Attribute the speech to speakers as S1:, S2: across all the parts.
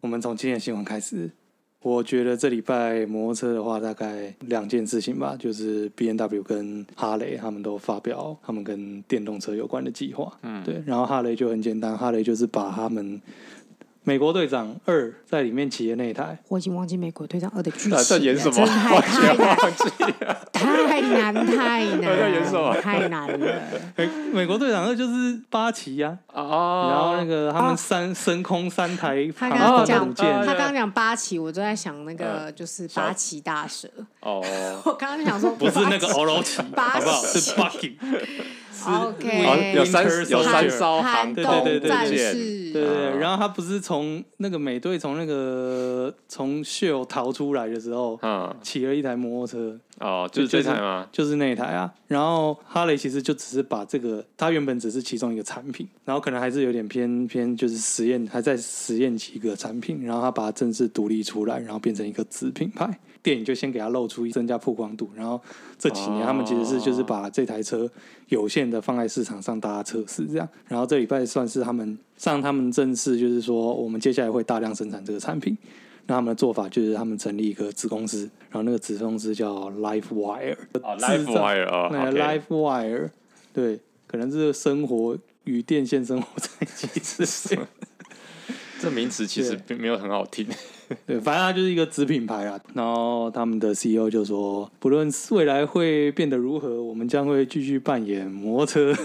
S1: 我们从今天新闻开始。我觉得这礼拜摩托车的话，大概两件事情吧，就是 B N W 跟哈雷他们都发表他们跟电动车有关的计划。嗯，对。然后哈雷就很简单，哈雷就是把他们。美国队长二在里面骑的那一台，
S2: 我已经忘记美国队长二的剧情了。
S3: 在演什么？
S2: 太太难，
S3: 太
S2: 难，太难。
S3: 在演什么？
S2: 太难了。
S1: 美美国队长二就是八旗呀，哦，然后那个他们三升空三台，
S2: 他刚刚讲，他刚刚讲八旗，我就在想那个就是八旗大蛇。哦，我刚刚想说
S1: 不是那个欧罗旗，好不好？是八 旗。
S2: OK，
S3: 有三有三艘航空战
S1: 舰，对对，然后他不是从那个美队从那个从 Shell 逃出来的时候，嗯，骑了一台摩托车，
S3: 哦，就是这台吗？
S1: 就是那台啊。然后哈雷其实就只是把这个，他原本只是其中一个产品，然后可能还是有点偏偏就是实验，还在实验几个产品，然后他把它正式独立出来，然后变成一个子品牌。电影就先给它露出增加曝光度，然后这几年他们其实是就是把这台车有限的放在市场上大家测试这样，然后这礼拜算是他们上他们正式就是说我们接下来会大量生产这个产品，那他们的做法就是他们成立一个子公司，然后那个子公司叫 LifeWire
S3: 哦，LifeWire 啊，
S1: 那个 LifeWire 对，可能是生活与电线生活在一起是。
S3: 这名词其实并没有很好听。
S1: 对，反正它就是一个子品牌啊。然后他们的 CEO 就说，不论未来会变得如何，我们将会继续扮演摩托车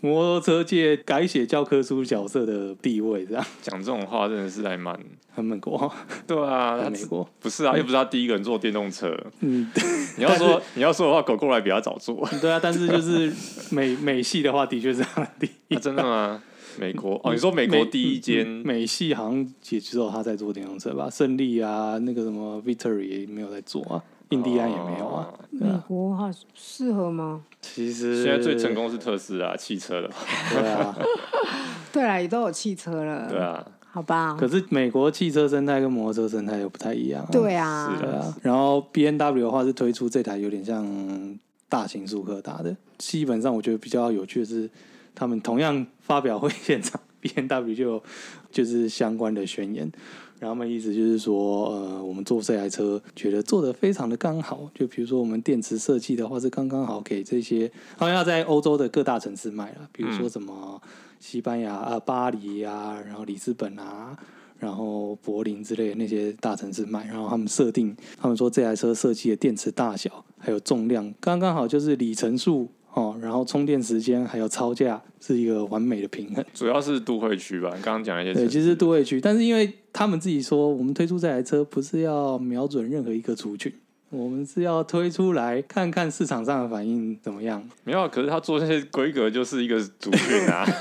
S1: 摩托车界改写教科书角色的地位。这样
S3: 讲这种话真的是还蛮
S1: 很美国。
S3: 对啊，
S1: 很美国
S3: 不是啊，又不是他第一个人坐电动车。嗯，你要说你要说的话，狗狗来比较早坐。
S1: 对啊，但是就是美美系的话，的确是他的第一。
S3: 真的吗？美国哦，你说美国第一间
S1: 美系好像也只有他在做电动车吧？胜利啊，那个什么 Victory 也没有在做啊，印第安也没有啊。
S2: 美国哈适合吗？
S1: 其实
S3: 现在最成功是特斯拉汽车了。
S1: 对啊，
S2: 对啊，也都有汽车了。
S3: 对啊，
S2: 好吧。
S1: 可是美国汽车生态跟摩托车生态又不太一样。
S2: 对啊，
S1: 是的。然后 B N W 的话是推出这台有点像大型速克达的，基本上我觉得比较有趣的是。他们同样发表会现场，B N W 就就是相关的宣言，然后他们意思就是说，呃，我们做这台车觉得做的非常的刚好，就比如说我们电池设计的话是刚刚好给这些，好像要在欧洲的各大城市卖了，比如说什么西班牙啊、巴黎啊，然后里斯本啊，然后柏林之类的那些大城市卖，然后他们设定，他们说这台车设计的电池大小还有重量刚刚好，就是里程数。哦，然后充电时间还有超价是一个完美的平衡，
S3: 主要是都会区吧？你刚刚讲一些，
S1: 对，其实都会区，但是因为他们自己说，我们推出这台车不是要瞄准任何一个族群，我们是要推出来看看市场上的反应怎么样。
S3: 没有，可是他做这些规格就是一个族群啊。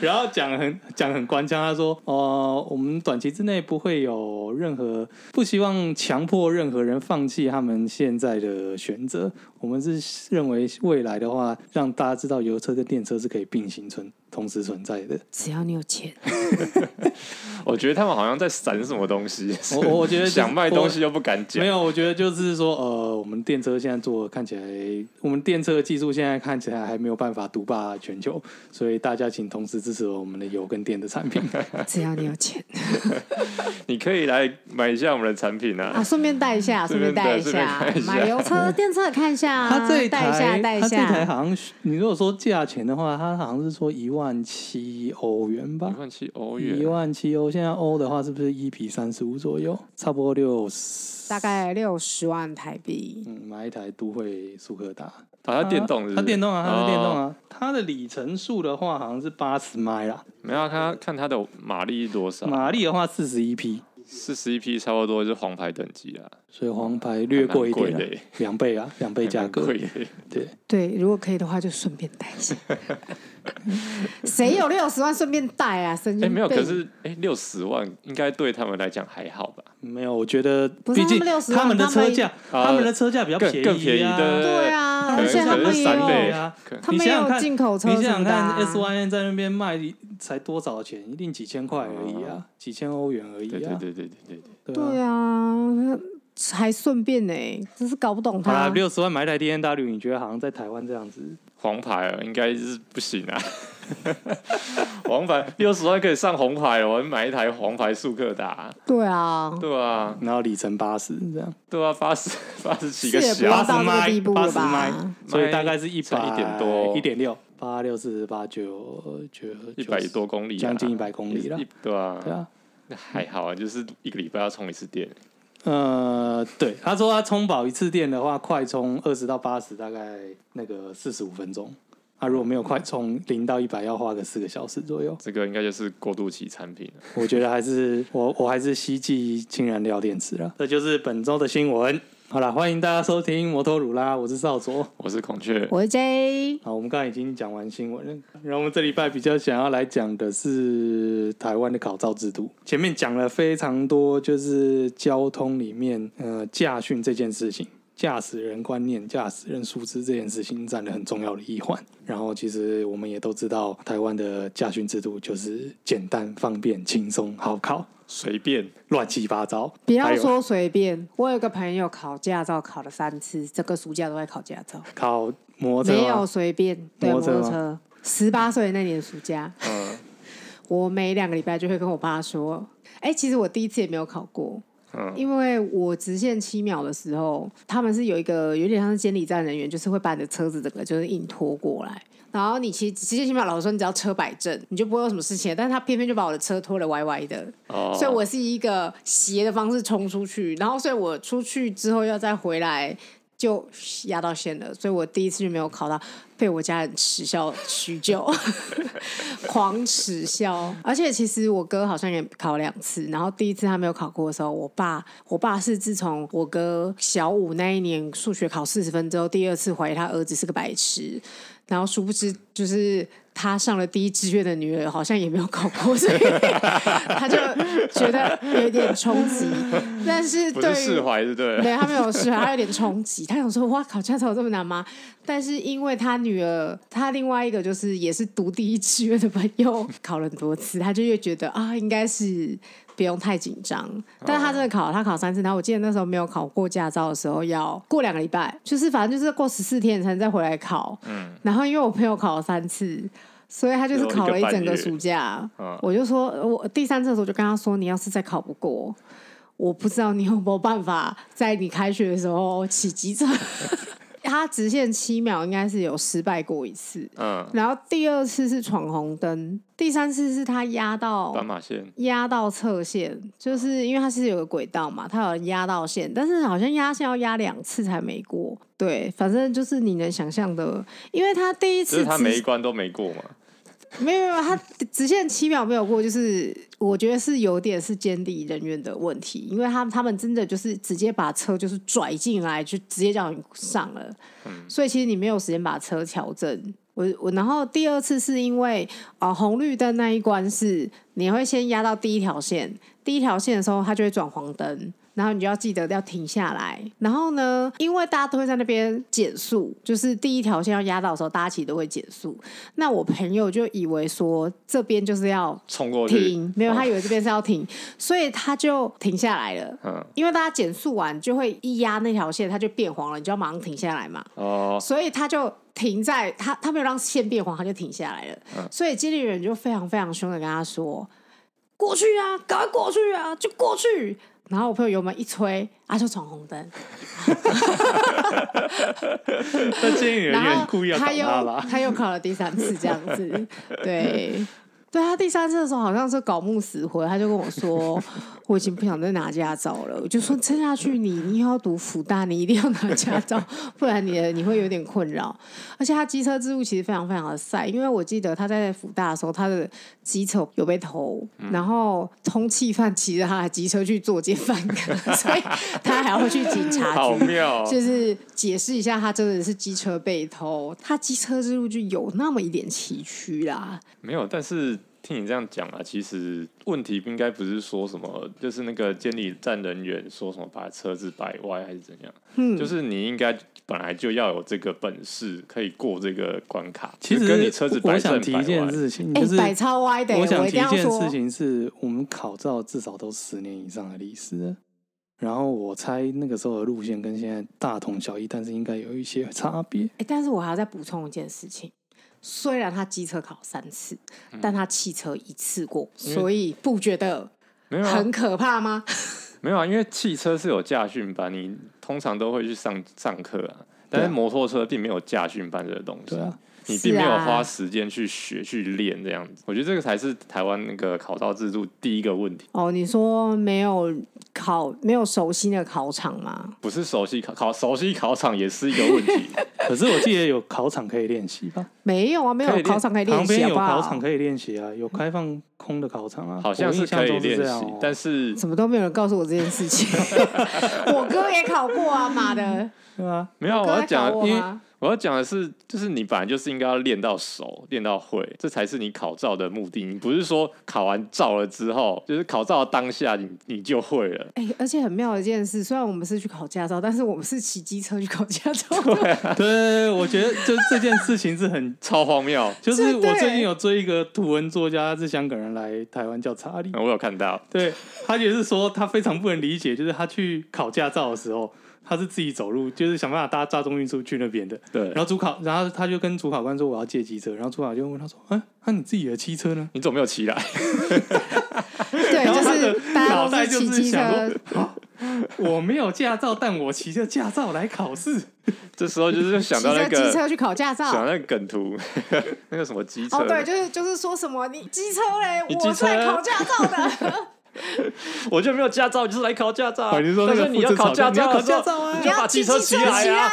S1: 然后讲很讲很官腔，他说：“哦、呃，我们短期之内不会有任何不希望强迫任何人放弃他们现在的选择。我们是认为未来的话，让大家知道油车跟电车是可以并行存。”同时存在的，
S2: 只要你有钱。
S3: 我觉得他们好像在闪什么东西。
S1: 我我觉得
S3: 想卖东西又不敢讲。
S1: 没有，我觉得就是说，呃，我们电车现在做看起来，我们电车的技术现在看起来还没有办法独霸全球，所以大家请同时支持我们的油跟电的产品。
S2: 只要你有钱，
S3: 你可以来买一下我们的产品啊！啊，
S2: 顺便带一下，顺便带一下，买油车、电车看一下。
S1: 它这一台，它这台好像，你如果说价钱的话，它好像是说一万。一万七欧元吧，一万七欧元，一万七欧。现在欧的话是不是一比三十五左右？差不多六十，
S2: 大概六十万台币。
S1: 嗯，买一台都会速克达，
S3: 它电动是是？
S1: 它电动啊，它是电动啊。它的里程数的话好像是八十迈啦。
S3: 没有，它看它的马力是多少？
S1: 马力的话四十一匹。
S3: 四十一匹差不多是黄牌等级啊，
S1: 所以黄牌略贵一点，两倍啊，两倍价格。对
S2: 对，如果可以的话，就顺便带一下。谁有六十万顺便带啊？哎、
S3: 欸，没有，可是哎，六十万应该对他们来讲还好吧？
S1: 没有，我觉得
S2: 毕竟
S1: 他们的车价，他们的车价比较便宜，
S3: 更便宜的，
S2: 对啊，而且他们也有，他们有进口车，
S1: 你想想看，S Y N 在那边卖才多少钱？一定几千块而已啊，几千欧元而已啊，
S3: 对对对对对
S2: 对啊，还顺便呢，真是搞不懂他。
S1: 六十万买台 D N W，你觉得好像在台湾这样子？
S3: 黄牌啊，应该是不行啊。黄牌六十万可以上红牌了，我买一台黄牌速克达。
S2: 对啊，
S3: 对啊，
S1: 然后里程八十这样。
S3: 对啊，八十 八十几个小，
S2: 八十迈，
S1: 八十迈，所以大概是一百
S3: 一点多，
S1: 一点六，八六四十八九九
S3: 一百多公里，
S1: 将近一百公里了。
S3: 对啊，
S1: 对啊，
S3: 那还好啊，就是一个礼拜要充一次电。
S1: 呃，对，他说他充饱一次电的话，快充二十到八十，大概那个四十五分钟。他、啊、如果没有快充零到一百，要花个四个小时左右。
S3: 这个应该就是过渡期产品了。
S1: 我觉得还是我我还是希冀氢燃料电池了。这就是本周的新闻。好了，欢迎大家收听摩托鲁拉，我是少佐，
S3: 我是孔雀，
S2: 我是 J。
S1: 好，我们刚才已经讲完新闻了，然后我们这礼拜比较想要来讲的是台湾的考照制度。前面讲了非常多，就是交通里面呃驾训这件事情。驾驶人观念、驾驶人素质这件事情占了很重要的一环。然后，其实我们也都知道，台湾的驾训制度就是简单、方便、轻松、好考，
S3: 随便、
S1: 乱七八糟。
S2: 不要说随便，我有个朋友考驾照考了三次，这个暑假都在考驾照。
S1: 考摩托车
S2: 没有随便，对摩托车。十八岁那年暑假，嗯，我每两个礼拜就会跟我爸说：“哎、欸，其实我第一次也没有考过。”因为我直线七秒的时候，他们是有一个有点像是监理站人员，就是会把你的车子整个就是硬拖过来，然后你骑直线七秒，老实说你只要车摆正，你就不会有什么事情。但是他偏偏就把我的车拖得歪歪的，哦、所以我是一个斜的方式冲出去，然后所以我出去之后要再回来。就压到线了，所以我第一次就没有考到，被我家人耻笑许久，狂耻笑。而且其实我哥好像也考两次，然后第一次他没有考过的时候，我爸，我爸是自从我哥小五那一年数学考四十分之后，第二次怀疑他儿子是个白痴，然后殊不知就是。他上了第一志愿的女儿好像也没有考过，所以 他就觉得有点冲击。但是对，
S3: 释怀是对，
S2: 对，他没有释怀，他有点冲击。他想说：“哇，考驾照有这么难吗？”但是因为他女儿，他另外一个就是也是读第一志愿的朋友，考了很多次，他就越觉得啊，应该是。不用太紧张，但是他真的考，他考三次。然后我记得那时候没有考过驾照的时候，要过两个礼拜，就是反正就是过十四天才能再回来考。嗯。然后因为我朋友考了三次，所以他就是考了一整个暑假。我就说，我第三次的时候就跟他说，你要是再考不过，我不知道你有没有办法在你开学的时候骑机车。他直线七秒应该是有失败过一次，嗯，然后第二次是闯红灯，第三次是他压到
S3: 斑马线，
S2: 压到侧线，就是因为他是有个轨道嘛，他有压到线，但是好像压线要压两次才没过，对，反正就是你能想象的，因为他第一次
S3: 他每一关都没过嘛。
S2: 没有没有，他直线七秒没有过，就是我觉得是有点是监理人员的问题，因为他们他们真的就是直接把车就是拽进来，就直接叫你上了，所以其实你没有时间把车调正。我我然后第二次是因为啊、红绿灯那一关是你会先压到第一条线，第一条线的时候它就会转黄灯。然后你就要记得要停下来。然后呢，因为大家都会在那边减速，就是第一条线要压到的时候，大家其实都会减速。那我朋友就以为说这边就是要
S3: 冲过去，
S2: 停，没有，他以为这边是要停，所以他就停下来了。嗯，因为大家减速完就会一压那条线，它就变黄了，你就要马上停下来嘛。哦，所以他就停在他，他没有让线变黄，他就停下来了。嗯，所以监理人就非常非常凶的跟他说：“过去啊，赶快过去啊，就过去。”然后我朋友油门一吹，啊，就闯红灯。
S1: 那监狱人员故意要挡
S2: 他又？他又考了第三次这样子，对。对，他第三次的时候好像是搞木死灰，他就跟我说，我已经不想再拿驾照了。我就说，撑下去你，你你要读福大，你一定要拿驾照，不然你你会有点困扰。而且他机车之路其实非常非常的晒，因为我记得他在福大的时候，他的机车有被偷，嗯、然后通缉犯骑着他的机车去做奸犯科，所以他还要去警察局，
S3: 好妙，
S2: 就是解释一下他真的是机车被偷，他机车之路就有那么一点崎岖啦。
S3: 没有，但是。听你这样讲啊，其实问题应该不是说什么，就是那个监理站人员说什么把车子摆歪还是怎样，嗯，就是你应该本来就要有这个本事可以过这个关卡。
S1: 其实跟你车子摆正摆歪，我想提一件事情，就是
S2: 摆超歪的。
S1: 我想提一件事情是我们考照至少都十年以上的历史。然后我猜那个时候的路线跟现在大同小异，但是应该有一些差别。
S2: 哎，但是我还要再补充一件事情，虽然他机车考三次，嗯、但他汽车一次过，所以不觉得很可怕吗？
S3: 没有啊，因为汽车是有驾训班，你通常都会去上上课啊。但是摩托车并没有驾训班这个东西，啊、你并没有花时间去学、啊、去练这样子。我觉得这个才是台湾那个考照制度第一个问题。
S2: 哦，你说没有考，没有熟悉的考场吗？
S3: 不是熟悉考考熟悉考场也是一个问题。
S1: 可是我记得有考场可以练习吧？
S2: 没有啊，没有考场可以练习。旁
S1: 边有考场可以练习啊，有开放空的考场啊，
S3: 好像是可以练习，但是
S2: 怎么都没有人告诉我这件事情。我哥也考过啊，妈的！
S1: 对啊，
S3: 没有，我要讲，因为我要讲的是，就是你本来就是应该要练到熟，练到会，这才是你考照的目的。你不是说考完照了之后，就是考照的当下你你就会了。
S2: 哎、欸，而且很妙的一件事，虽然我们是去考驾照，但是我们是骑机车去考驾照。
S1: 对、啊，对，我觉得就这件事情是很
S3: 超荒谬。
S1: 就是我最近有追一个图文作家，是香港人来台湾叫查理，
S3: 我有看到。
S1: 对，他也是说他非常不能理解，就是他去考驾照的时候。他是自己走路，就是想办法搭大众运输去那边的。
S3: 对。
S1: 然后主考，然后他就跟主考官说：“我要借机车。”然后主考就问他说：“啊，那你自己的汽车呢？
S3: 你怎么没有骑来？”
S2: 对，就是脑袋就是想说：“
S1: 我没有驾照，但我骑着驾照来考试。”
S3: 这时候就是想到那个
S2: 机车去考驾照，
S3: 想那个梗图，那个什么机车？
S2: 哦，对，就是就是说什么你机车嘞，我是来考驾照的。
S3: 我就没有驾照，就是来考驾照。
S1: 你说那个
S3: 你要考驾照，
S1: 你要考驾照啊！
S2: 你就把汽车骑来 啊！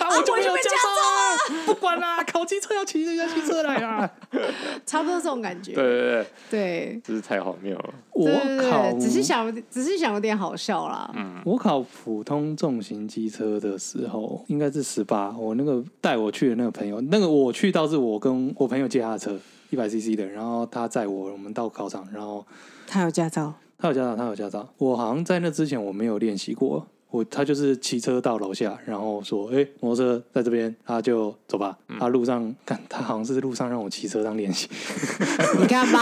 S1: 我就没有驾照啊！不管啦，考机车要骑人家汽车来啊！
S2: 差不多这种感觉。
S3: 对对对
S2: 对，
S3: 真是太荒谬了。
S1: 我考
S2: 只是想，只是想有点好笑啦。
S1: 嗯，我考普通重型机车的时候，应该是十八。我那个带我去的那个朋友，那个我去倒是我跟我朋友借他的车，一百 CC 的，然后他载我，我们到考场，然后。
S2: 他有驾照，
S1: 他有驾照，他有驾照。我好像在那之前我没有练习过，我他就是骑车到楼下，然后说：“哎、欸，摩托车在这边，他就走吧。嗯”他路上看，他好像是路上让我骑车当练习。
S2: 你看吧，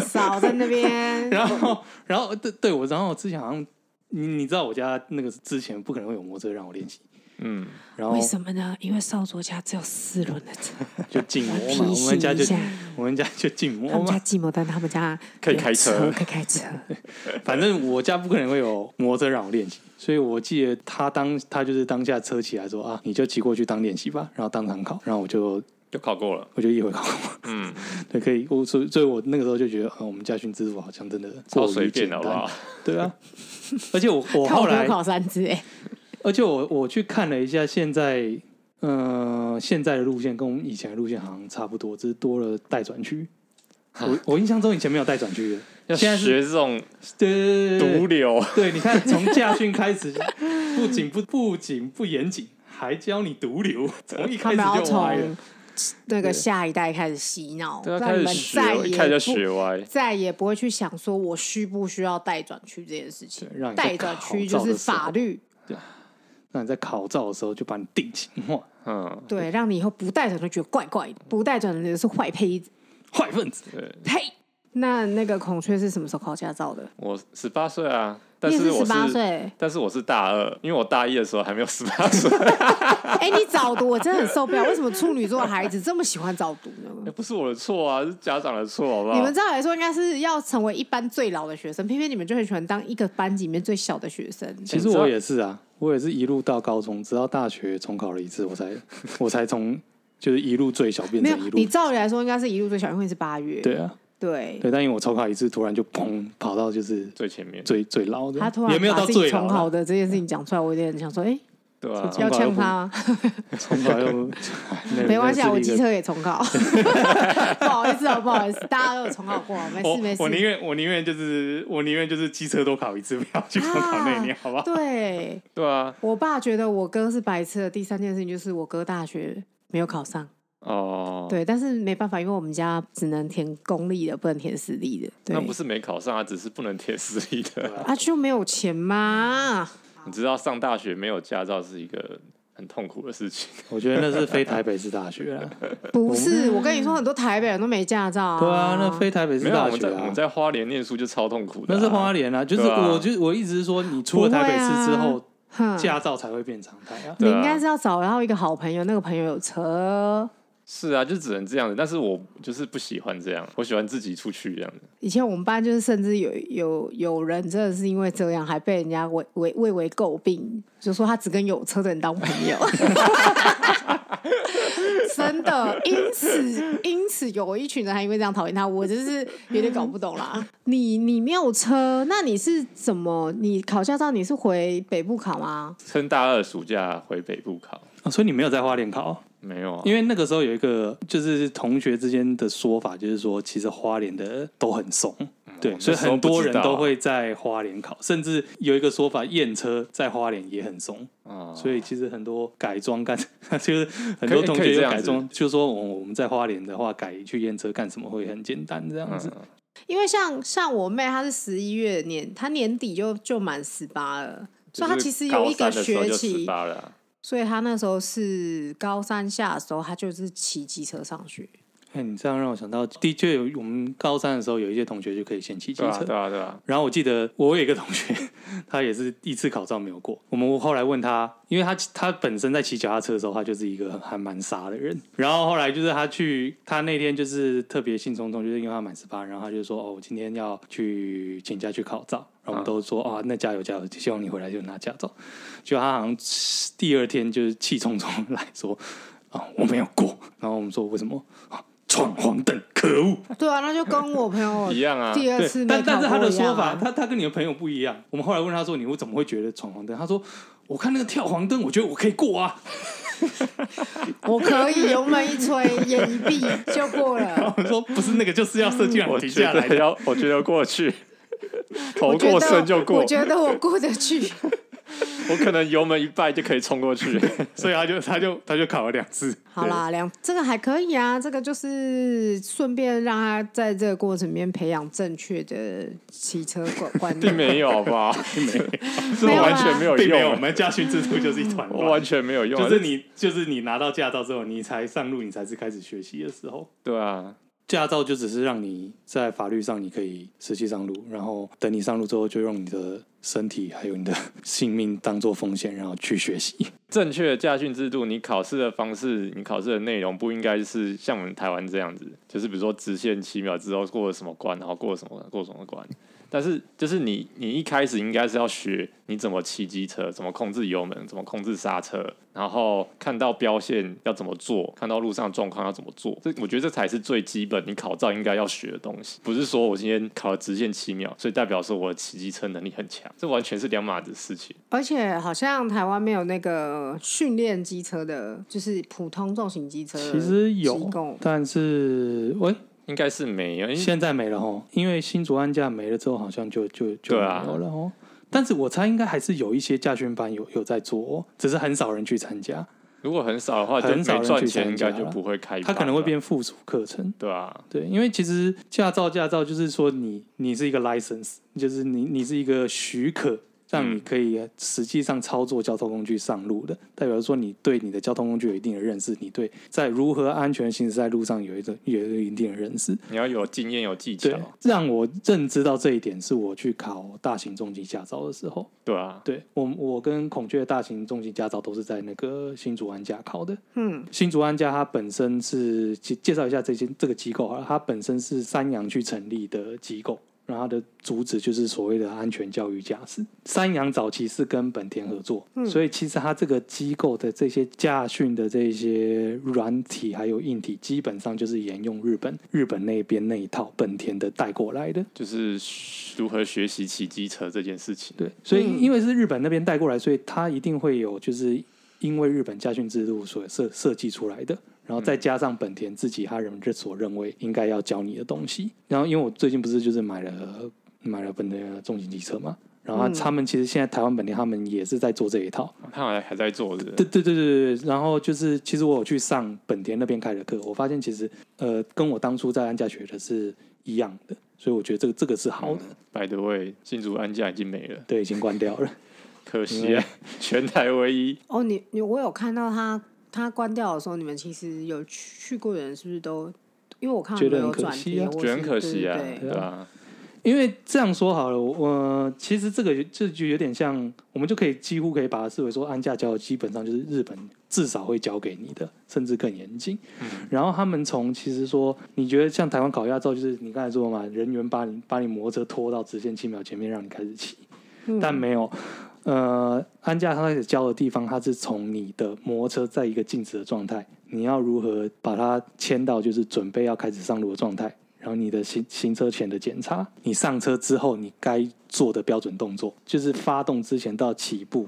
S2: 少在那边。
S1: 然后，然后对对，我然后我之前好像你你知道我家那个之前不可能会有摩托车让我练习。
S3: 嗯，
S2: 然后为什么呢？因为少佐家只有四轮的车，
S1: 就禁摩嘛。我们家就我们家就禁摩嘛。
S2: 他们家禁摩，但他们家
S3: 可以开车，
S2: 可以开车。
S1: 反正我家不可能会有摩托车让我练习，所以我记得他当他就是当下车起来说啊，你就骑过去当练习吧，然后当场考，然后我就
S3: 就考过了，
S1: 我就一回考过。嗯，对，可以。我所以，所以我那个时候就觉得，嗯，我们家训制度好像真的
S3: 超随便，好不好？
S1: 对啊，而且我我后来
S2: 考三次，哎。
S1: 而且我我去看了一下，现在，呃，现在的路线跟我们以前的路线好像差不多，只是多了待转区。我我印象中以前没有待转区的，
S3: 要现在学这种
S1: 对
S3: 毒瘤。
S1: 对，你看从驾训开始，不仅不不仅不严谨，还教你毒瘤，从一开始就歪了。
S2: 那个下一代开始洗脑，
S3: 让你们再也开始学歪，
S2: 再也不会去想说我需不需要待转区这件事情。待转区就是法律。
S1: 那你在考照的时候就把你定型化，
S3: 嗯，
S2: 对，让你以后不带转就觉得怪怪的，不带转的人是坏胚子、
S1: 坏分子。
S3: 对，
S2: 呸！那那个孔雀是什么时候考驾照的？
S3: 我十八岁啊。但是我是
S2: 十八岁，
S3: 但是我是大二，因为我大一的时候还没有十八岁。
S2: 哎，你早读，我真的很受不了。为什么处女座的孩子这么喜欢早读呢？
S3: 也不是我的错啊，是家长的错，好不好？
S2: 你们照理来说应该是要成为一班最老的学生，偏偏你们就很喜欢当一个班级里面最小的学生。
S1: 其实我也是啊，我也是一路到高中，直到大学重考了一次，我才我才从就是一路最小变成一路。
S2: 你照理来说应该是一路最小，因为是八月。
S1: 对啊。
S2: 对
S1: 对，但因为我重考一次，突然就砰跑到就是
S3: 最前面，
S1: 最最老的。
S2: 他突然沒有到最重考的这件事情讲出来，我有点想说，哎，
S3: 对啊，
S2: 要呛他吗？
S1: 重考又
S2: 没关系啊，我机车也重考。不好意思啊，不好意思，大家都有重考过，没事没事。
S1: 我宁愿我宁愿就是我宁愿就是机车多考一次，不要去重考那年，好不好？
S2: 对
S3: 对啊，
S2: 我爸觉得我哥是白痴的。第三件事情就是我哥大学没有考上。
S3: 哦，
S2: 对，但是没办法，因为我们家只能填公立的，不能填私立的。对，
S3: 那不是没考上啊，只是不能填私立的。
S2: 啊，就没有钱吗？
S3: 你知道上大学没有驾照是一个很痛苦的事情。
S1: 我觉得那是非台北市大学啊，
S2: 不是，我跟你说，很多台北人都没驾照啊。
S1: 对啊，那非台北市大学啊。
S3: 我们在我们在花莲念书就超痛苦的。
S1: 那是花莲啊，就是我就我一直是说，你出了台北市之后，驾照才会变常态啊。
S2: 你应该是要找到一个好朋友，那个朋友有车。
S3: 是啊，就只能这样子。但是我就是不喜欢这样，我喜欢自己出去这样子。
S2: 以前我们班就是，甚至有有有人真的是因为这样，还被人家为为为为诟病，就说他只跟有车的人当朋友。真的，因此因此有一群人还因为这样讨厌他，我就是有点搞不懂啦。你你没有车，那你是怎么？你考驾照你是回北部考吗？
S3: 趁大二暑假回北部考。
S1: 哦，所以你没有在花莲考？
S3: 没有啊，
S1: 因为那个时候有一个就是同学之间的说法，就是说其实花莲的都很怂，嗯、对，所以很多人都会在花莲考，甚至有一个说法验车在花莲也很怂，啊、所以其实很多改装干，就是很多同学改装，就是说我我们在花莲的话改去验车干什么会很简单这样子，嗯、
S2: 因为像像我妹她是十一月年，她年底就就满十八了，所以她其实有一个学期。所以他那时候是高三下的时候，他就是骑机车上学。
S1: 哎，你这样让我想到，的确有我们高三的时候，有一些同学就可以先骑机车。
S3: 对啊，对啊。
S1: 然后我记得我有一个同学，他也是一次考照没有过。我们后来问他，因为他他本身在骑脚踏车的时候，他就是一个还蛮傻的人。然后后来就是他去，他那天就是特别兴冲冲，就是因为他满十八，然后他就说：“哦，我今天要去请假去考照。”然后我们都说：“啊，那加油加油，希望你回来就拿驾照。”就他好像第二天就是气冲冲来说：“啊，我没有过。”然后我们说：“为什么？”闯黄灯，可恶！
S2: 对啊，那就跟我朋友
S3: 一样啊。
S2: 第二次，
S1: 但但是他的说法，他他跟你的朋友不一样。我们后来问他说：“你会怎么会觉得闯黄灯？”他说：“我看那个跳黄灯，我觉得我可以过啊，
S2: 我可以油门一吹，眼一闭就过了。”
S1: 我说：“不是那个，就是要设计我停下来，
S3: 要我觉得过去，头过身就过。
S2: 我觉得我过得去。”
S3: 我可能油门一拜就可以冲过去，
S1: 所以他就他就他就考了两次。
S2: 好啦，两这个还可以啊，这个就是顺便让他在这个过程里面培养正确的骑车观观念。
S3: 并没有，好不好？并没有，这完全没有用。
S1: 我们驾训制度就是一团乱，
S3: 完全没有用。
S1: 就是你就是你拿到驾照之后，你才上路，你才是开始学习的时候。
S3: 对啊。
S1: 驾照就只是让你在法律上你可以实际上路，然后等你上路之后，就用你的身体还有你的性命当做风险，然后去学习。
S3: 正确的驾训制度，你考试的方式，你考试的内容不应该是像我们台湾这样子，就是比如说直线七秒之后过了什么关，然后过了什么过什么关。但是，就是你，你一开始应该是要学你怎么骑机车，怎么控制油门，怎么控制刹车，然后看到标线要怎么做，看到路上状况要怎么做。这我觉得这才是最基本，你考照应该要学的东西。不是说我今天考了直线七秒，所以代表说我的骑机车能力很强，这完全是两码子事情。
S2: 而且好像台湾没有那个训练机车的，就是普通重型机车。
S1: 其实有，但是喂。
S3: 应该是没有，
S1: 现在没了哦，因为新竹安驾没了之后，好像就就就没有了哦。啊、但是我猜应该还是有一些驾训班有有在做，哦，只是很少人去参加。
S3: 如果很少的话，很少人赚钱，应该就不会开。
S1: 他可能会变附属课程，
S3: 对啊，
S1: 对，因为其实驾照驾照就是说你你是一个 license，就是你你是一个许可。让你可以实际上操作交通工具上路的，代表说你对你的交通工具有一定的认识，你对在如何安全行驶在路上有一个有一定的认识。
S3: 你要有经验有技巧。
S1: 让我认知到这一点，是我去考大型重机驾照的时候。
S3: 对啊，
S1: 对我我跟孔雀大型重机驾照都是在那个新竹安家考的。
S2: 嗯，
S1: 新竹安家它本身是介介绍一下这些这个机构啊，它本身是三阳去成立的机构。然后它的主旨就是所谓的安全教育驾驶。三洋早期是跟本田合作，嗯、所以其实它这个机构的这些驾训的这些软体还有硬体，基本上就是沿用日本日本那边那一套本田的带过来的，
S3: 就是如何学习骑机车这件事情。
S1: 对，所以因为是日本那边带过来，所以它一定会有就是因为日本驾训制度所设设计出来的。然后再加上本田自己他人所认为应该要教你的东西，然后因为我最近不是就是买了买了本田的重型机车嘛，然后他们其实现在台湾本田他们也是在做这一套，
S3: 他们还在做的。
S1: 对对对对对，然后就是其实我有去上本田那边开的课，我发现其实呃跟我当初在安驾学的是一样的，所以我觉得这个这个是好的。
S3: By the way，新竹安驾已经没了，
S1: 对，已经关掉了。
S3: 可惜啊，全台唯一。
S2: 哦，你你我有看到他他关掉的时候，你们其实有去过的人是不是都？因为我看到没有转贴，
S3: 觉得很可惜啊，对
S1: 啊。因为这样说好了，我其实这个这就有点像，我们就可以几乎可以把它视为说，安价交基本上就是日本至少会交给你的，甚至更严谨。嗯、然后他们从其实说，你觉得像台湾考驾照，就是你刚才说嘛，人员把你把你摩托车拖到直线七秒前面让你开始骑，嗯、但没有，呃，安驾他开始交的地方，它是从你的摩托车在一个静止的状态，你要如何把它牵到就是准备要开始上路的状态。然后你的行行车前的检查，你上车之后你该做的标准动作，就是发动之前到起步，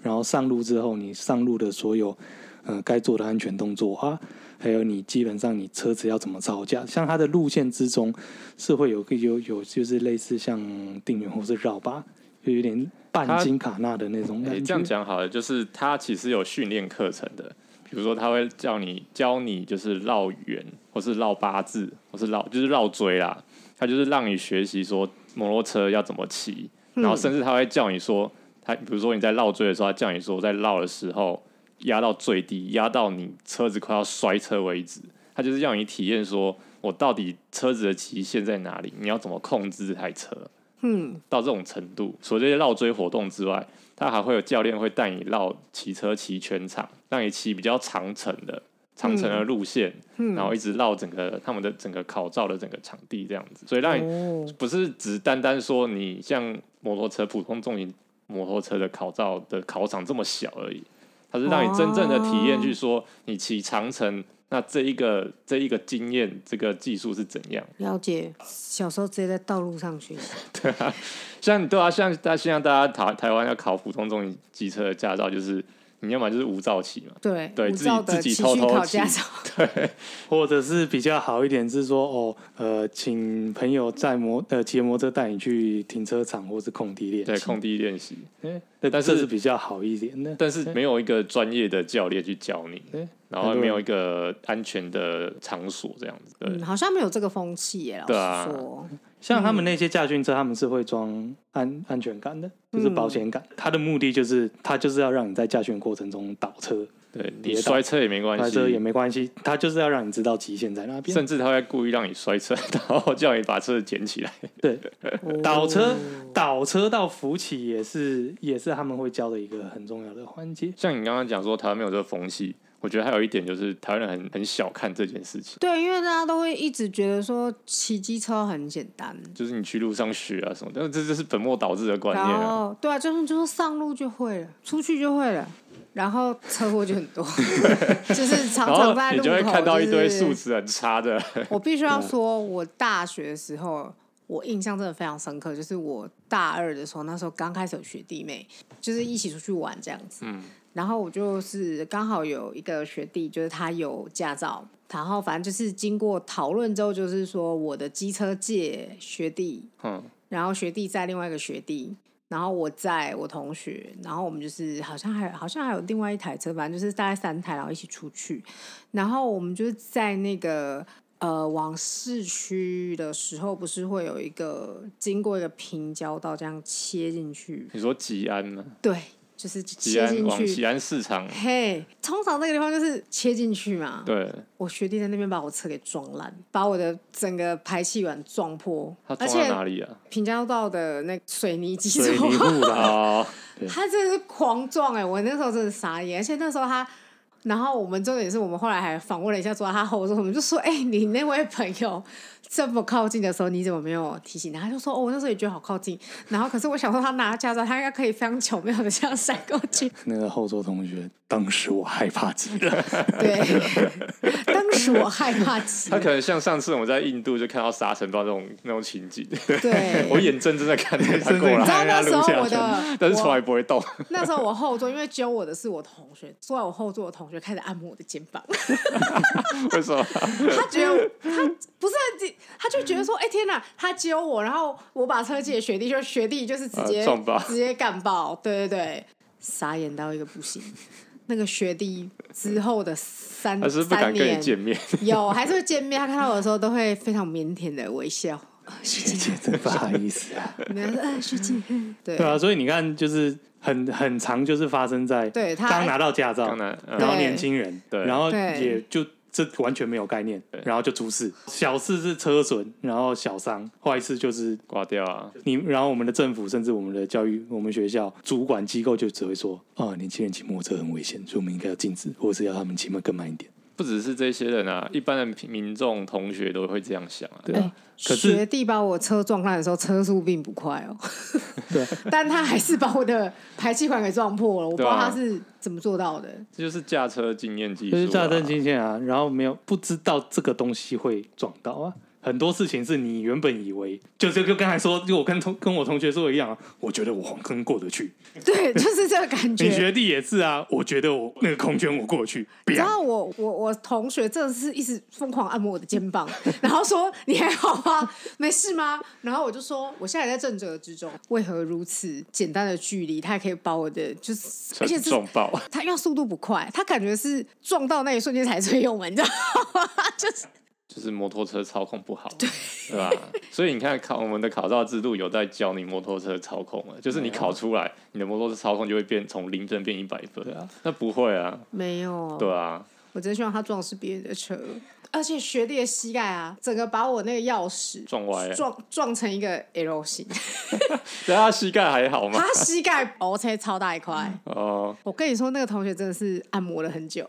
S1: 然后上路之后你上路的所有，呃，该做的安全动作啊，还有你基本上你车子要怎么招架，像它的路线之中是会有个有有就是类似像定圆或是绕把，就有点半金卡纳的那种感觉。
S3: 这样讲好了，就是他其实有训练课程的。比如说，他会叫你教你就是绕圆，或是绕八字，或是绕就是绕锥啦。他就是让你学习说摩托车要怎么骑，然后甚至他会叫你说，他比如说你在绕锥的时候，他叫你说在绕的时候压到最低，压到你车子快要摔车为止。他就是要你体验说，我到底车子的极限在哪里？你要怎么控制这台车？嗯，到这种程度，除了这些绕锥活动之外，他还会有教练会带你绕骑车骑全场，让你骑比较长程的长程的路线，嗯嗯、然后一直绕整个他们的整个考照的整个场地这样子。所以让你不是只单单说你像摩托车普通重型摩托车的考照的考场这么小而已，它是让你真正的体验，去说你骑长程。那这一个这一个经验，这个技术是怎样？
S2: 了解，小时候直接在道路上学习。
S3: 对啊，像对啊，像大现在大家台台湾要考普通重型机车的驾照，就是。你要么就是无照骑嘛，
S2: 对，
S3: 对自己自己偷偷骑，对，
S1: 或者是比较好一点是说哦，呃，请朋友载摩呃骑摩托车带你去停车场或是空地练习，
S3: 对，空地练习，
S1: 哎，但是是比较好一点的，
S3: 但是没有一个专业的教练去教你，然后没有一个安全的场所这样子，
S2: 嗯，好像没有这个风气耶，老实说。
S1: 像他们那些驾训车，他们是会装安安全感的，就是保险杆。它的目的就是，它就是要让你在驾训过程中倒车，
S3: 对，你摔车也没关系，
S1: 摔车也没关系，他就是要让你知道极限在那边。
S3: 甚至他会故意让你摔车，然后叫你把车子捡起来。
S1: 对，倒车倒车到扶起也是也是他们会教的一个很重要的环节。
S3: 像你刚刚讲说，台湾没有这个风气。我觉得还有一点就是台湾人很很小看这件事情。
S2: 对，因为大家都会一直觉得说骑机车很简单，
S3: 就是你去路上学啊什么，但是这就是本末倒置的观念啊。
S2: 对啊，就是就是上路就会了，出去就会了，然后车祸就很多，就是常常在路口，
S3: 你就会看到一堆素质很差的。
S2: 我必须要说，我大学的时候，我印象真的非常深刻，就是我大二的时候，那时候刚开始有学弟妹，就是一起出去玩这样子。嗯。然后我就是刚好有一个学弟，就是他有驾照，然后反正就是经过讨论之后，就是说我的机车借学弟，嗯，然后学弟载另外一个学弟，然后我在我同学，然后我们就是好像还好像还有另外一台车，反正就是大概三台，然后一起出去，然后我们就是在那个呃往市区的时候，不是会有一个经过一个平交道这样切进去？
S3: 你说吉安吗？
S2: 对。就是切进去，
S3: 西安市场。
S2: 嘿，通常那个地方就是切进去嘛。
S3: 对。
S2: 我学弟在那边把我车给撞烂，把我的整个排气管撞破。
S3: 他撞在哪里啊？
S2: 平交道的那水泥基础。
S1: 水泥路啊。
S2: 他真的是狂撞哎、欸！我那时候真的傻眼，而且那时候他，然后我们重点是我们后来还访问了一下，坐在他后座，我们就说：“哎、欸，你那位朋友。”这么靠近的时候，你怎么没有提醒他？他就说：“哦，我那时候也觉得好靠近。”然后，可是我想说，他拿驾照，他应该可以非常巧妙的这样闪过去。
S1: 那个后座同学，当时我害怕极了。
S2: 对，当时我害怕极了。
S3: 他可能像上次我们在印度就看到沙尘暴那种那种情景。
S2: 对，
S3: 我眼睁睁的看着他过来。
S2: 你知道那时候我的，
S3: 但是从来不会动。
S2: 那时候我后座，因为揪我的是我同学，坐在我后座的同学开始按摩我的肩膀。
S3: 为什么？
S2: 他觉得他不是很，他就觉得说。哎、欸、天哪！他揪我，然后我把车借给学弟，就学弟就是直接、啊、直接干爆，对对对，傻眼到一个不行。那个学弟之后的三
S3: 是是不敢跟你见面
S2: 三年有还是会见面，他看到我的时候都会非常腼腆的微笑。
S1: 学姐，真不好意思啊。
S2: 没有，学姐。对
S1: 对啊，所以你看，就是很很长就是发生在
S2: 对他
S1: 刚拿到驾照，
S3: 拿
S1: 然后年轻人，
S3: 对，
S1: 然后也就。这完全没有概念，然后就出事。小事是车损，然后小伤；坏事就是
S3: 挂掉啊。
S1: 你然后我们的政府，甚至我们的教育，我们学校主管机构就只会说：啊，年轻人骑摩托车很危险，所以我们应该要禁止，或者是要他们骑慢更慢一点。
S3: 不只是这些人啊，一般的民众同学都会这样想啊。
S1: 对啊，可
S2: 是学弟把我车撞烂的时候，车速并不快哦。对，但他还是把我的排气管给撞破了，我不知道他是怎么做到的。
S3: 这就是驾车经验技术，
S1: 就是驾车经验啊，然后没有不知道这个东西会撞到啊。很多事情是你原本以为，就就跟刚才说，就我跟同跟我同学说的一样，我觉得我黄坑过得去，
S2: 对，就是这个感觉。
S1: 你学弟也是啊，我觉得我那个空间我过去。
S2: 然后我我我同学真的是一直疯狂按摩我的肩膀，然后说你还好吗？没事吗？然后我就说我现在还在正折之中，为何如此简单的距离，他还可以把我的就是而且
S3: 撞爆，
S2: 他因为速度不快，他感觉是撞到那一瞬间才最用门，你知道吗？就是。
S3: 就是摩托车操控不好，对，对吧？所以你看考我们的考照制度有在教你摩托车操控了，就是你考出来，你的摩托车操控就会变从零分变一百分啊？那不会啊，
S2: 没有，
S3: 对啊，
S2: 我真希望他撞的是别人的车。而且学弟的膝盖啊，整个把我那个钥匙
S3: 撞歪，
S2: 撞撞成一个 L 型。
S3: 对他膝盖还好吗？
S2: 他膝盖 OK 超大一块。哦，我跟你说，那个同学真的是按摩了很久。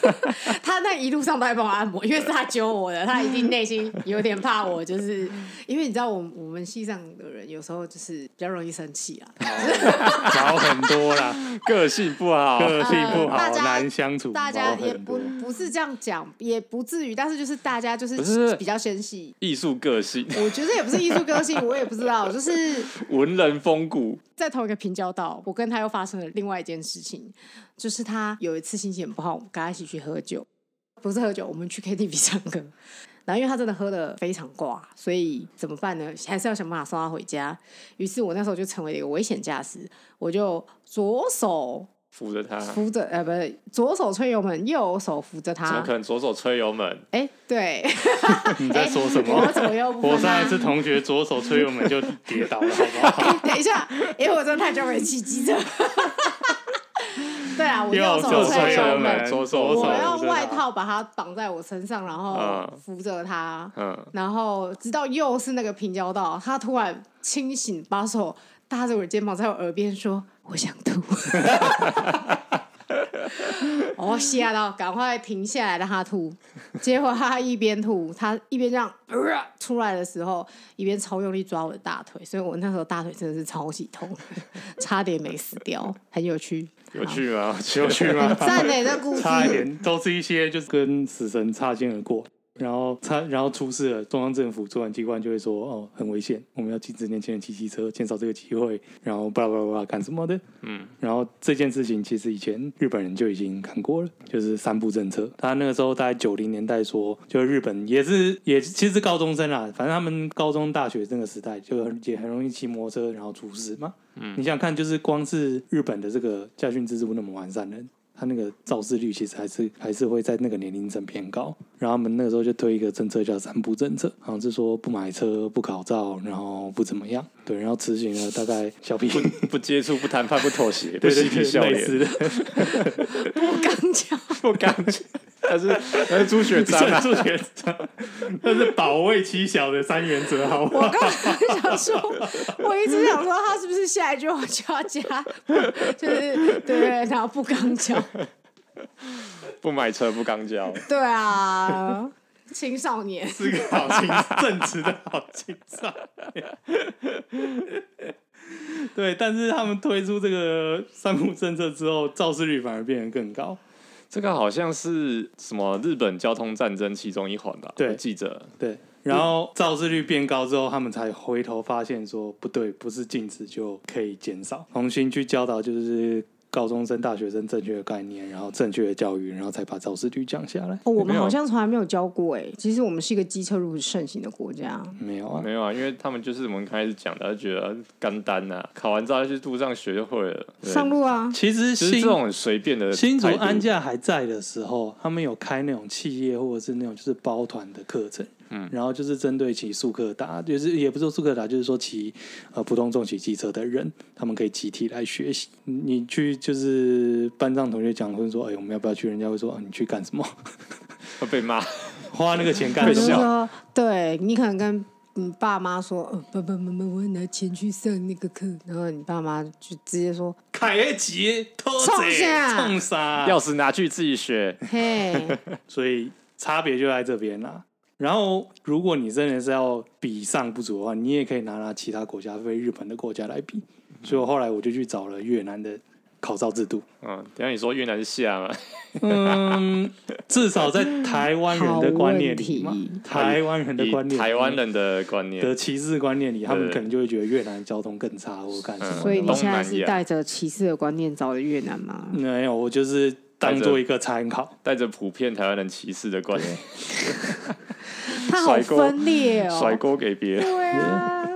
S2: 他那一路上都在帮我按摩，因为是他揪我的，他一定内心有点怕我，就是 因为你知道，我我们系上的人有时候就是比较容易生气啊，
S1: 好很多啦，
S3: 个性不好，
S1: 个性不好，难相处。
S2: 大家也不不是这样讲，也不至于。但是就是大家就是比较纤细，
S3: 艺术个性，
S2: 我觉得也不是艺术个性，我也不知道，就是
S3: 文人风骨。
S2: 在同一个平交道，我跟他又发生了另外一件事情，就是他有一次心情很不好，我们跟他一起去喝酒，不是喝酒，我们去 KTV 唱歌。然后因为他真的喝的非常挂，所以怎么办呢？还是要想办法送他回家。于是我那时候就成为了一个危险驾驶，我就左手。
S3: 扶着他，
S2: 扶着呃，不是左手吹油门，右手扶着他。
S3: 怎么可能左手吹油门？
S2: 哎、欸，对。
S1: 你在说什么？我，我上一次同学左手吹油门就跌倒了，好不好？
S2: 欸、等一下，因为我真的太久没骑机车。对啊，我右手吹油门，左手我用外套把它绑在我身上，然后扶着他，嗯，然后直到又是那个平交道，他突然清醒，把手搭着我的肩膀，在我耳边说。我想吐，我吓到，赶快停下来让他吐。结果他一边吐，他一边这样、呃、出来的时候，一边超用力抓我的大腿，所以我那时候大腿真的是超级痛，差点没死掉，很有趣。
S3: 有趣吗？
S1: 有趣吗？
S2: 赞美的故事，
S1: 差一点都是一些就是跟死神擦肩而过。然后他，然后出事了，中央政府主管机关就会说：“哦，很危险，我们要禁止年轻人骑机车，减少这个机会。”然后巴拉巴拉巴拉干什么的？嗯。然后这件事情其实以前日本人就已经看过了，就是三部政策。他那个时候大概九零年代说，就日本也是也其实是高中生啦，反正他们高中大学那个时代就也很容易骑摩托车，然后出事嘛。嗯。你想想看，就是光是日本的这个驾训制度那么完善的。他那个肇事率其实还是还是会在那个年龄层偏高，然后他们那个时候就推一个政策叫三不政策，好像是说不买车、不考照，然后不怎么样，对，然后执行了大概小屁。
S3: 不不接触、不谈判、不妥协，不嬉皮笑脸，
S2: 不刚强，
S3: 不刚强。他是他是朱学章啊，
S1: 朱学章，他是保卫妻小的三原则，好不好？
S2: 我刚刚想说，我一直想说，他是不是下一句话就要加，就是对，然后不刚交，
S3: 不买车不刚交，
S2: 对啊，青少年
S1: 是个好青正直的好青少年，对，但是他们推出这个三不政策之后，肇事率反而变得更高。
S3: 这个好像是什么日本交通战争其中一环吧？
S1: 对，
S3: 记者
S1: 对，然后肇事率变高之后，他们才回头发现说不对，不是禁止就可以减少，重新去教导就是。高中生、大学生正确的概念，然后正确的教育，然后才把肇事率降下来。
S2: 哦，我们好像从来没有教过哎。其实我们是一个机车路盛行的国家。
S1: 没有啊，
S3: 没有啊，因为他们就是我们开始讲的，觉得干单呐，考完照去路上学就会了。
S2: 上路啊，
S1: 其实
S3: 是这种很随便的。
S1: 新竹安驾还在的时候，他们有开那种企业或者是那种就是包团的课程，嗯，然后就是针对骑速克达，就是也不是说速克达，就是说骑呃普通重骑机车的人，他们可以集体来学习。你去就是班上同学讲，会说，哎，我们要不要去？人家会说，啊、你去干什么？
S3: 会被骂，
S1: 花那个钱干什么？
S2: 对，你可能跟你爸妈说，呃，爸爸妈妈，我要拿钱去上那个课，然后你爸妈就直接说，
S1: 开机，冲
S2: 下，
S1: 冲啥？
S3: 钥匙拿去自己学。
S2: 嘿，
S1: 所以差别就在这边啦。然后，如果你真的是要比上不足的话，你也可以拿拿其他国家，非日本的国家来比。所以后来我就去找了越南的考照制度。
S3: 嗯，等下你说越南是下吗？
S1: 嗯，至少在台湾人的观念里，台湾人的观念，
S3: 台湾人的观念
S1: 的歧视观念里，他们可能就会觉得越南交通更差或干什么。
S2: 所以你现在是带着歧视的观念找的越南吗？
S1: 没有，我就是当做一个参考，
S3: 带着普遍台湾人歧视的观念。
S2: 他好分裂哦，
S3: 甩锅给别人。
S2: 对啊，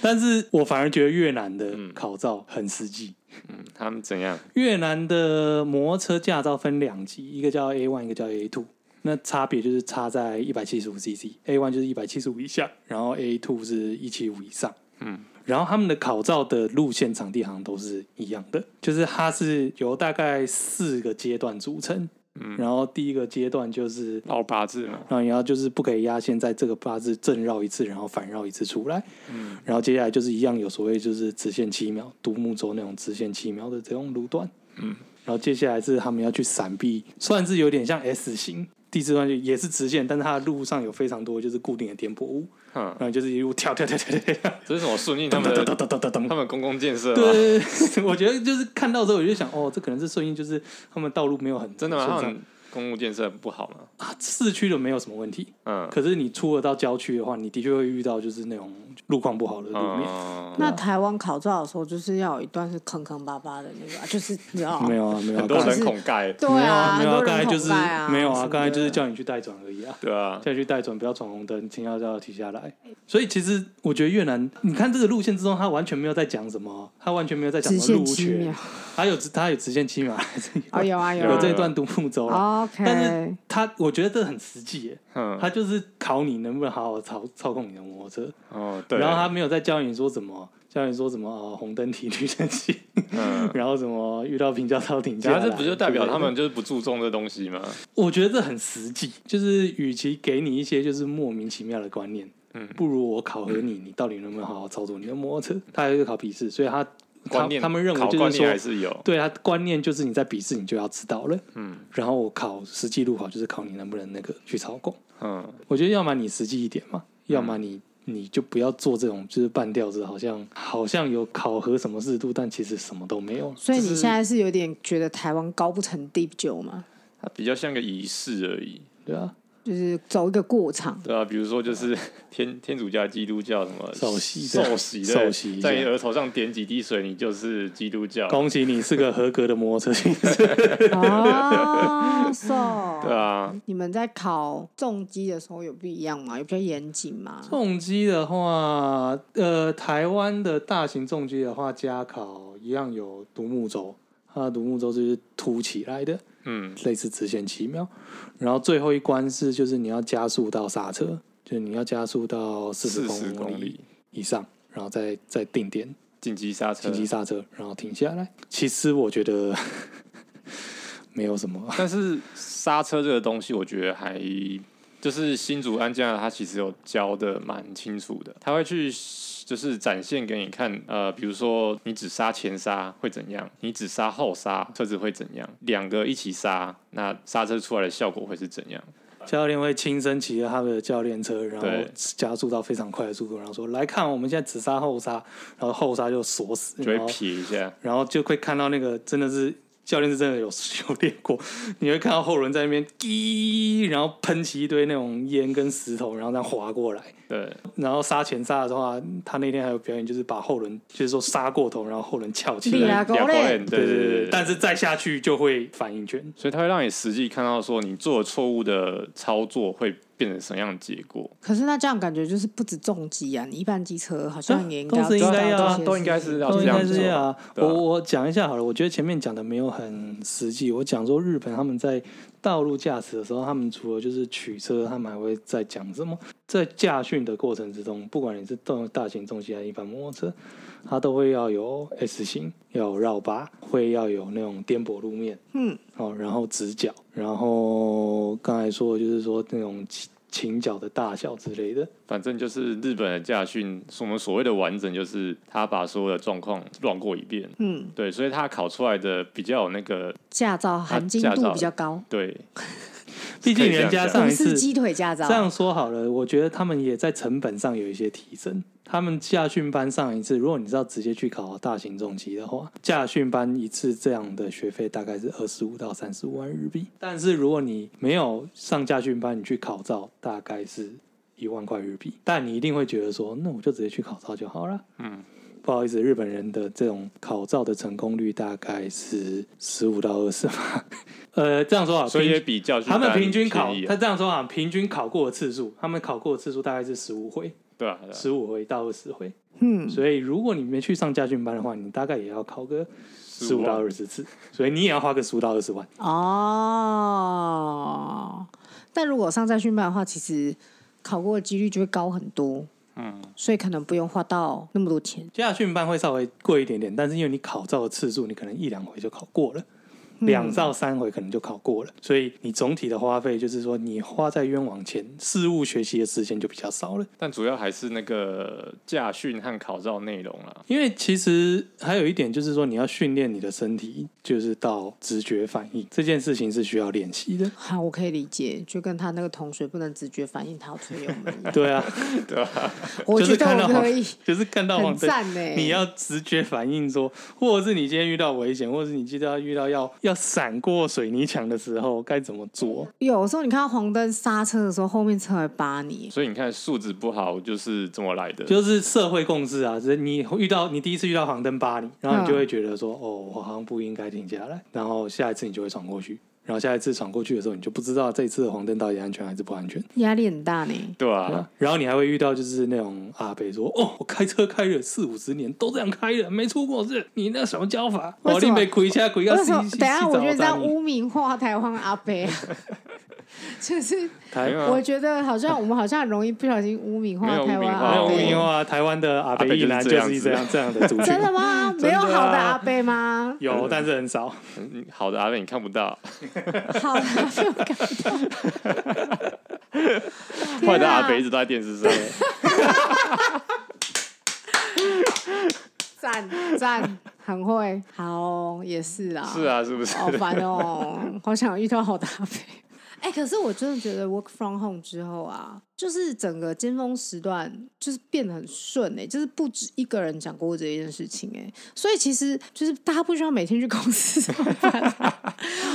S1: 但是我反而觉得越南的考照很实际。
S3: 嗯，他们怎样？
S1: 越南的摩托车驾照分两级，一个叫 A one，一个叫 A two。那差别就是差在一百七十五 CC，A one 就是一百七十五以下，然后 A two 是一七五以上。嗯，然后他们的考照的路线场地好像都是一样的，就是它是由大概四个阶段组成。嗯，然后第一个阶段就是
S3: 绕八字嘛，
S1: 然后你要就是不可以压线在这个八字正绕一次，然后反绕一次出来。嗯，然后接下来就是一样有所谓就是直线七秒独木舟那种直线七秒的这种路段。嗯，然后接下来是他们要去闪避，算是有点像 S 型。第四段就也是直线，但是它的路上有非常多就是固定的颠簸物，嗯，然后就是一路跳跳跳跳跳跳，
S3: 这是什么顺应他们的他们公共建设？
S1: 对，我觉得就是看到之后我就想，哦，这可能是顺应，就是他们道路没有很
S3: 真的吗？公路建设不好吗？
S1: 啊，市区的没有什么问题。嗯，可是你出了到郊区的话，你的确会遇到就是那种路况不好的路面。
S2: 嗯、那台湾考照的时候，就是要有一段是坑坑巴巴的那个，就是你知道
S1: 没有啊，没有，
S3: 很多人孔盖。
S2: 对啊，
S1: 没有啊，刚才就是没有啊，刚才就是叫你去带转而已啊。
S3: 对啊，
S1: 叫你去带转，不要闯红灯，停要要停下来。所以其实我觉得越南，你看这个路线之中，他完全没有在讲什么，他完全没有在讲什么路权，他有他有直线七秒，
S2: 还是有啊有啊，
S1: 有这一段独木舟。
S2: OK，
S1: 但是。他我觉得这很实际耶，嗯、他就是考你能不能好好操操控你的摩托车。哦，对。然后他没有在教你说什么，教你说什么哦，红灯停，绿灯行。嗯。然后什么遇到平交道停下。
S3: 这不就代表他们就是不注重这东西吗？
S1: 我觉得这很实际，就是与其给你一些就是莫名其妙的观念，嗯，不如我考核你，嗯、你到底能不能好好操作你的摩托车？他还是考笔试，所以他。他他们认为就是说，
S3: 是
S1: 对啊观念就是你在笔试你就要知道了，嗯，然后我考实际路考就是考你能不能那个去操控，嗯，我觉得要么你实际一点嘛，要么你你就不要做这种就是半吊子，好像好像有考核什么制度，但其实什么都没有。
S2: 所以你现在是有点觉得台湾高不成低不就吗？
S3: 它比较像个仪式而已，
S1: 对啊。
S2: 就是走一个过场，
S3: 对啊，比如说就是 天天主教、基督教什么
S1: 受洗、
S3: 受洗、受洗，在你额头上点几滴水，你就是基督教。
S1: 恭喜你是个合格的摩托车骑士。
S2: 啊 是。
S3: 对啊。
S2: 你们在考重机的时候有不一样吗？有比较严谨吗？
S1: 重机的话，呃，台湾的大型重机的话，加考一样有独木舟，它的独木舟就是凸起来的。嗯，类似直线七秒，然后最后一关是就是你要加速到刹车，就是你要加速到四十公里以上，然后再再定点。
S3: 紧急刹车，
S1: 紧急刹车，然后停下来。其实我觉得 没有什么，
S3: 但是刹车这个东西，我觉得还就是新竹安驾他其实有教的蛮清楚的，他会去。就是展现给你看，呃，比如说你只刹前刹会怎样，你只刹后刹车子会怎样，两个一起刹，那刹车出来的效果会是怎样？
S1: 教练会亲身骑着他的教练车，然后加速到非常快的速度，然后说：“来看，我们现在只刹后刹，然后后刹就锁死，
S3: 就会撇一下，
S1: 然后就会看到那个真的是。”教练是真的有有练过，你会看到后轮在那边滴，然后喷起一堆那种烟跟石头，然后这样滑过来。
S3: 对，
S1: 然后刹前刹的话，他那天还有表演，就是把后轮就是说刹过头，然后后轮翘起来。
S3: 对对对对。
S1: 但是再下去就会反应圈，
S3: 所以他会让你实际看到说你做错误的操作会。变成什么样的结果？
S2: 可是那这样感觉就是不止重机啊，你一般机车好像也应该
S1: 都是应该要
S3: 啊，都应该是要这样子啊。
S1: 我我讲一下好了，我觉得前面讲的没有很实际。我讲说日本他们在道路驾驶的时候，他们除了就是取车，他们还会在讲什么？在驾训的过程之中，不管你是动大型重机还是一般摩托车，它都会要有 S 型，要有绕把，会要有那种颠簸路面，嗯，哦，然后直角，然后刚才说的就是说那种。倾角的大小之类的，
S3: 反正就是日本的驾训，我们所谓的完整，就是他把所有的状况乱过一遍。嗯，对，所以他考出来的比较有那个
S2: 驾照含金度比较高。
S3: 对，
S1: 毕竟人家上一次
S2: 鸡腿驾照，
S1: 这样说好了，我觉得他们也在成本上有一些提升。他们驾训班上一次，如果你是要直接去考大型重机的话，驾训班一次这样的学费大概是二十五到三十五万日币。但是如果你没有上驾训班，你去考照大概是一万块日币。但你一定会觉得说，那我就直接去考照就好了。嗯，不好意思，日本人的这种考照的成功率大概是十五到二十吧。呃，这样说啊，
S3: 所以也比较
S1: 他们平均考，他这样说啊，平均考过的次数，他们考过的次数大概是十五回。
S3: 对啊，
S1: 十五回到二十回，嗯，所以如果你没去上家训班的话，你大概也要考个十五到二十次，所以你也要花个十五到二十万。
S2: 哦，但如果上驾训班的话，其实考过的几率就会高很多，嗯，所以可能不用花到那么多钱。
S1: 驾训班会稍微贵一点点，但是因为你考照的次数，你可能一两回就考过了。两到三回可能就考过了，所以你总体的花费就是说，你花在冤枉钱、事物学习的时间就比较少了。
S3: 但主要还是那个驾训和考照内容啦。
S1: 因为其实还有一点就是说，你要训练你的身体，就是到直觉反应这件事情是需要练习的。
S2: 好，我可以理解，就跟他那个同学不能直觉反应，他要吹油门。
S1: 对啊，对啊，我觉得我可以，就是看到黄灯，你要直觉反应说，或者是你今天遇到危险，或者是你今天遇到要。要闪过水泥墙的时候该怎么做？
S2: 有时候你看到黄灯刹车的时候，后面车会扒你。
S3: 所以你看素质不好就是这么来的，
S1: 就是社会共识啊！就是你遇到你第一次遇到黄灯扒你，然后你就会觉得说：“嗯、哦，我好像不应该停下来。”然后下一次你就会闯过去。然后下一次闯过去的时候，你就不知道这一次的黄灯到底安全还是不安全，
S2: 压力很大呢。
S3: 对啊，
S1: 然后你还会遇到就是那种阿伯说：“哦，我开车开了四五十年，都这样开的，没出过事。你那什么教法？我立没亏下亏个死。”
S2: 等下，我觉得这样污名化台湾阿伯。就是台，我觉得好像我们好像很容易不小心污名化台湾。没
S1: 有污名化台湾的阿北一男就是这样这样的主角。
S2: 真的吗？没有好的阿北吗？
S1: 有，但是很少。
S3: 好的阿北你看不到。
S2: 好的阿伯我看不到。
S3: 坏的阿北一直都在电视上。
S2: 赞赞，很会。好，也是啊。
S3: 是啊，是不是？
S2: 好烦哦，好想遇到好的阿伯。哎、欸，可是我真的觉得 work from home 之后啊，就是整个尖峰时段就是变得很顺哎、欸，就是不止一个人讲过这件事情哎、欸，所以其实就是大家不需要每天去公司上班、啊。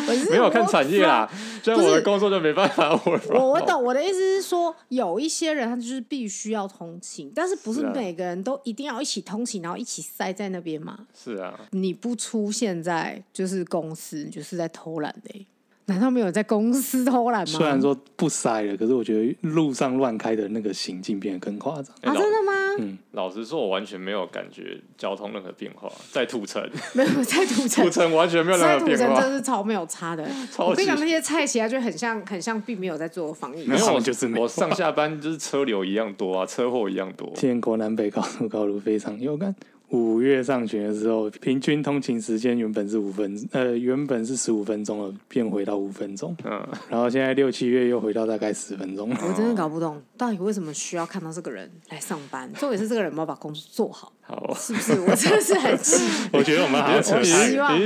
S2: 我是
S3: 没有看产业啦，所以我的工作就没办法。
S2: 我我懂，我的意思是说，有一些人他就是必须要通勤，但是不是每个人都一定要一起通勤，然后一起塞在那边嘛？
S3: 是啊，
S2: 你不出现在就是公司，你就是在偷懒的、欸。难道没有在公司偷懒吗？
S1: 虽然说不塞了，可是我觉得路上乱开的那个行径变得更夸张。
S2: 啊，真的吗？
S1: 嗯，
S3: 老实说，我完全没有感觉交通任何变化，在土城
S2: 没有在土城，
S3: 土城完全没有任何变化，
S2: 土城真的是超没有差的。我跟你讲，那些菜起来就很像，很像，并没有在做防疫。
S3: 没有，就是我上下班就是车流一样多啊，车祸一样多。
S1: 天国南北高速高路非常有感。五月上旬的时候，平均通勤时间原本是五分，呃，原本是十五分钟了，变回到五分钟。嗯，然后现在六七月又回到大概十分钟。
S2: 我真的搞不懂，到底为什么需要看到这个人来上班？重点是这个人有没有把工作做好？好，是不是？我真的是很气。
S1: 我觉得我们好像扯
S2: 我希望，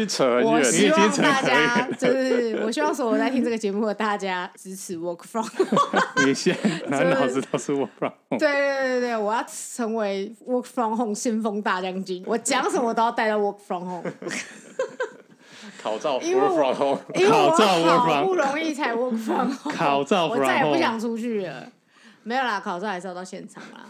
S3: 我
S2: 希望大家就是，我希望所有在听这个节目的大家支持 work from。
S1: 你现在满脑子都是 work from。
S2: 对对对对，我要成为 work from home 先锋大将军。我讲什么都要带到 work from home。
S3: 考照 work from home，
S2: 因为我好不容易才 work from home。
S1: 考照，
S2: 我再也不想出去了。没有啦，考照还是要到现场啦。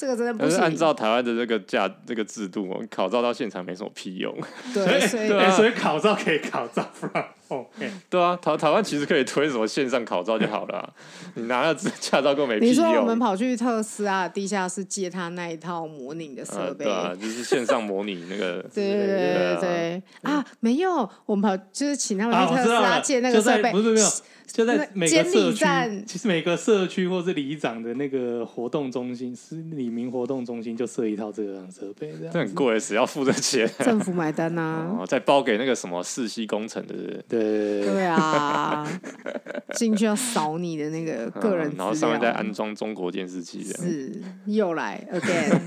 S2: 这个真的不是。
S3: 按照台湾的这个价这个制度，考照到现场没什么屁用。
S2: 对，
S1: 所以考照可以考照 from home。
S3: 对啊，台台湾其实可以推什么线上考照就好了、啊。你拿了驾照够没屁用。
S2: 你说我们跑去特斯拉地下室借他那一套模拟的设备、啊，
S3: 对啊，就是线上模拟那个。
S2: 对对对对对啊，没有，我们跑就是请他们去特斯拉借那个设备。
S1: 啊、不是没有。就在每个社区，其实每个社区或是里长的那个活动中心，是里民活动中心就设一套这个样设备，这样。这很贵，只要付这钱？
S2: 政府买单啊！
S3: 哦，再包给那个什么世熙工程的人。
S1: 对
S2: 对啊，进去要扫你的那个个人、嗯，
S3: 然后上面再安装中国电视机。
S2: 是，又来 again。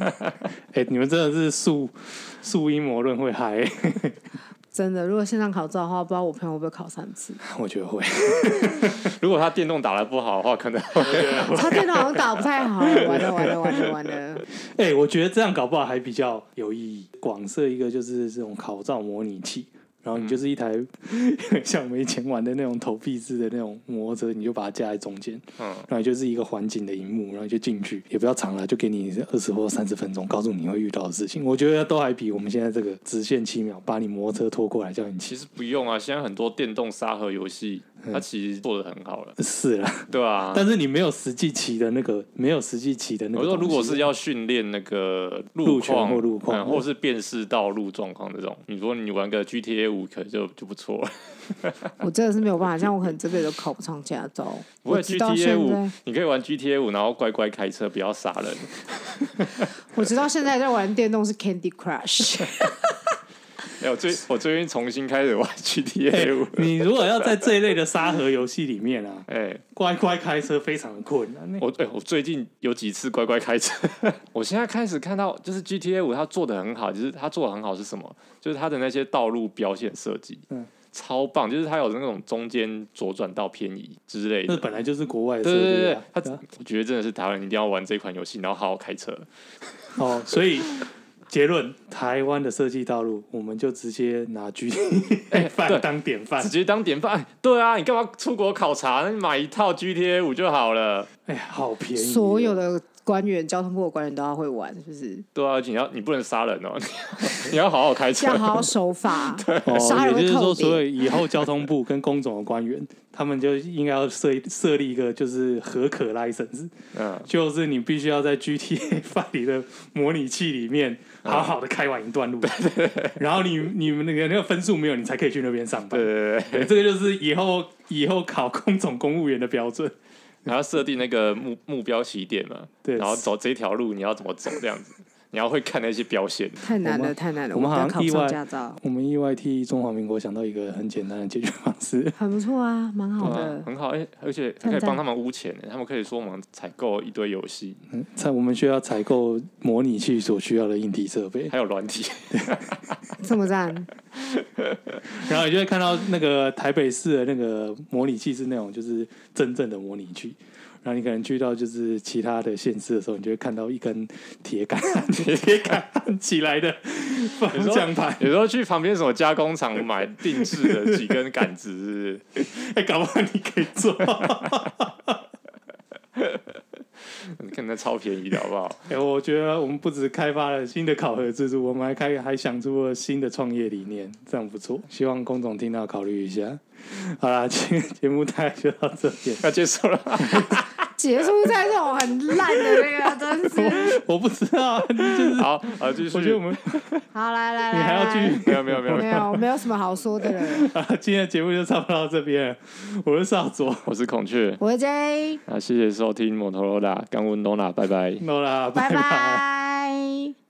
S1: 哎、欸，你们真的是素素阴谋论会嗨。
S2: 真的，如果线上考照的话，不知道我朋友会不会考三次？
S1: 我觉得会。
S3: 如果他电动打的不好的话，可能会。
S2: 他电动好像打不太好，完了完了完了完了。
S1: 哎、欸，我觉得这样搞不好还比较有意义。广设一个就是这种考照模拟器。然后你就是一台、嗯、像我们以前玩的那种投币式的那种摩托车，你就把它架在中间，嗯，然后就是一个环景的荧幕，然后就进去，也不要长了，就给你二十或三十分钟，告诉你会遇到的事情。我觉得都还比我们现在这个直线七秒把你摩托车拖过来叫你骑。
S3: 其实不用啊，现在很多电动沙盒游戏。他其实做的很好了，
S1: 是啦，
S3: 对啊，
S1: 但是你没有实际骑的那个，没有实际骑的那个。
S3: 我说，如果是要训练那个路况
S1: 或路况、
S3: 嗯，或是辨识道路状况这种，你说你玩个 GTA 五可就就不错了。
S2: 我真的是没有办法，像我可能这辈子都考不上驾照。
S3: 不会 GTA 五，你可以玩 GTA 五，然后乖乖开车，不要杀人。
S2: 我知道现在在玩电动是 Candy Crush。
S3: 欸、我最我最近重新开始玩 GTA 五、欸。
S1: 你如果要在这一类的沙盒游戏里面啊，哎、欸，乖乖开车非常的困难。
S3: 我哎、欸，我最近有几次乖乖开车。我现在开始看到，就是 GTA 五它做的很好，就是它做的很好是什么？就是它的那些道路标线设计，嗯，超棒。就是它有那种中间左转道偏移之类的。
S1: 那本来就是国外的。
S3: 对对对，它我觉得真的是台湾人一定要玩这款游戏，然后好好开车。
S1: 哦，所以。结论：台湾的设计道路，我们就直接拿 GTA 5当典范，
S3: 直接当典范。对啊，你干嘛出国考察？那你买一套 GTA 五就好了。
S1: 哎呀，好便宜！
S2: 所有的官员，交通部的官员都要会玩，是不是？
S3: 对啊，你要你不能杀人哦，你要好好开车，
S2: 要好好守法。
S1: 对，哦，也就是说，所以以后交通部跟工总的官员。他们就应该要设设立一个就是核可 license，嗯，就是你必须要在 GTA 5里的模拟器里面好好的开完一段路，然后你你们那个那个分数没有，你才可以去那边上班，对对对，这个就是以后以后考工总公务员的标准，
S3: 然后设定那个目目标起点嘛，对，然后走这条路你要怎么走这样子。你要会看那些标线，
S2: 太难了，太难了。
S1: 我们好像意外，我们意外替中华民国想到一个很简单的解决方式，
S2: 很不错啊，蛮好的，
S3: 啊、很好。哎、欸，而且还可以帮他们污钱，他们可以说我们采购一堆游戏，
S1: 在、嗯、我们需要采购模拟器所需要的硬体设备，
S3: 还有软体，
S2: 这么赞。
S1: 然后你就会看到那个台北市的那个模拟器是那种就是真正的模拟器。然后你可能去到就是其他的县市的时候，你就会看到一根铁杆、铁杆起来的方向盘。
S3: 有时候去旁边什么加工厂买定制的几根杆子，
S1: 哎、欸，搞不好你可以做。
S3: 你看那超便宜的好不好？
S1: 哎、欸，我觉得我们不止开发了新的考核制度，我们还开还想出了新的创业理念，这样不错。希望龚总听到考虑一下。好啦，今天节目大概就到这边，
S3: 要结束了。
S2: 结束在这种很烂的那个，真是
S1: 我，我不知道，就是
S3: 好，好继续。
S1: 我觉得我们
S2: 好来来来，
S1: 你还要继续？
S3: 没有没有没有
S2: 没有，没有什么好说的了。
S1: 啊，今天的节目就差不多到这边。我是少佐，
S3: 我是孔雀，
S2: 我是 J。
S3: 啊，谢谢收听摩托罗拉，刚问诺拉，拜拜，
S1: 诺拉，拜拜。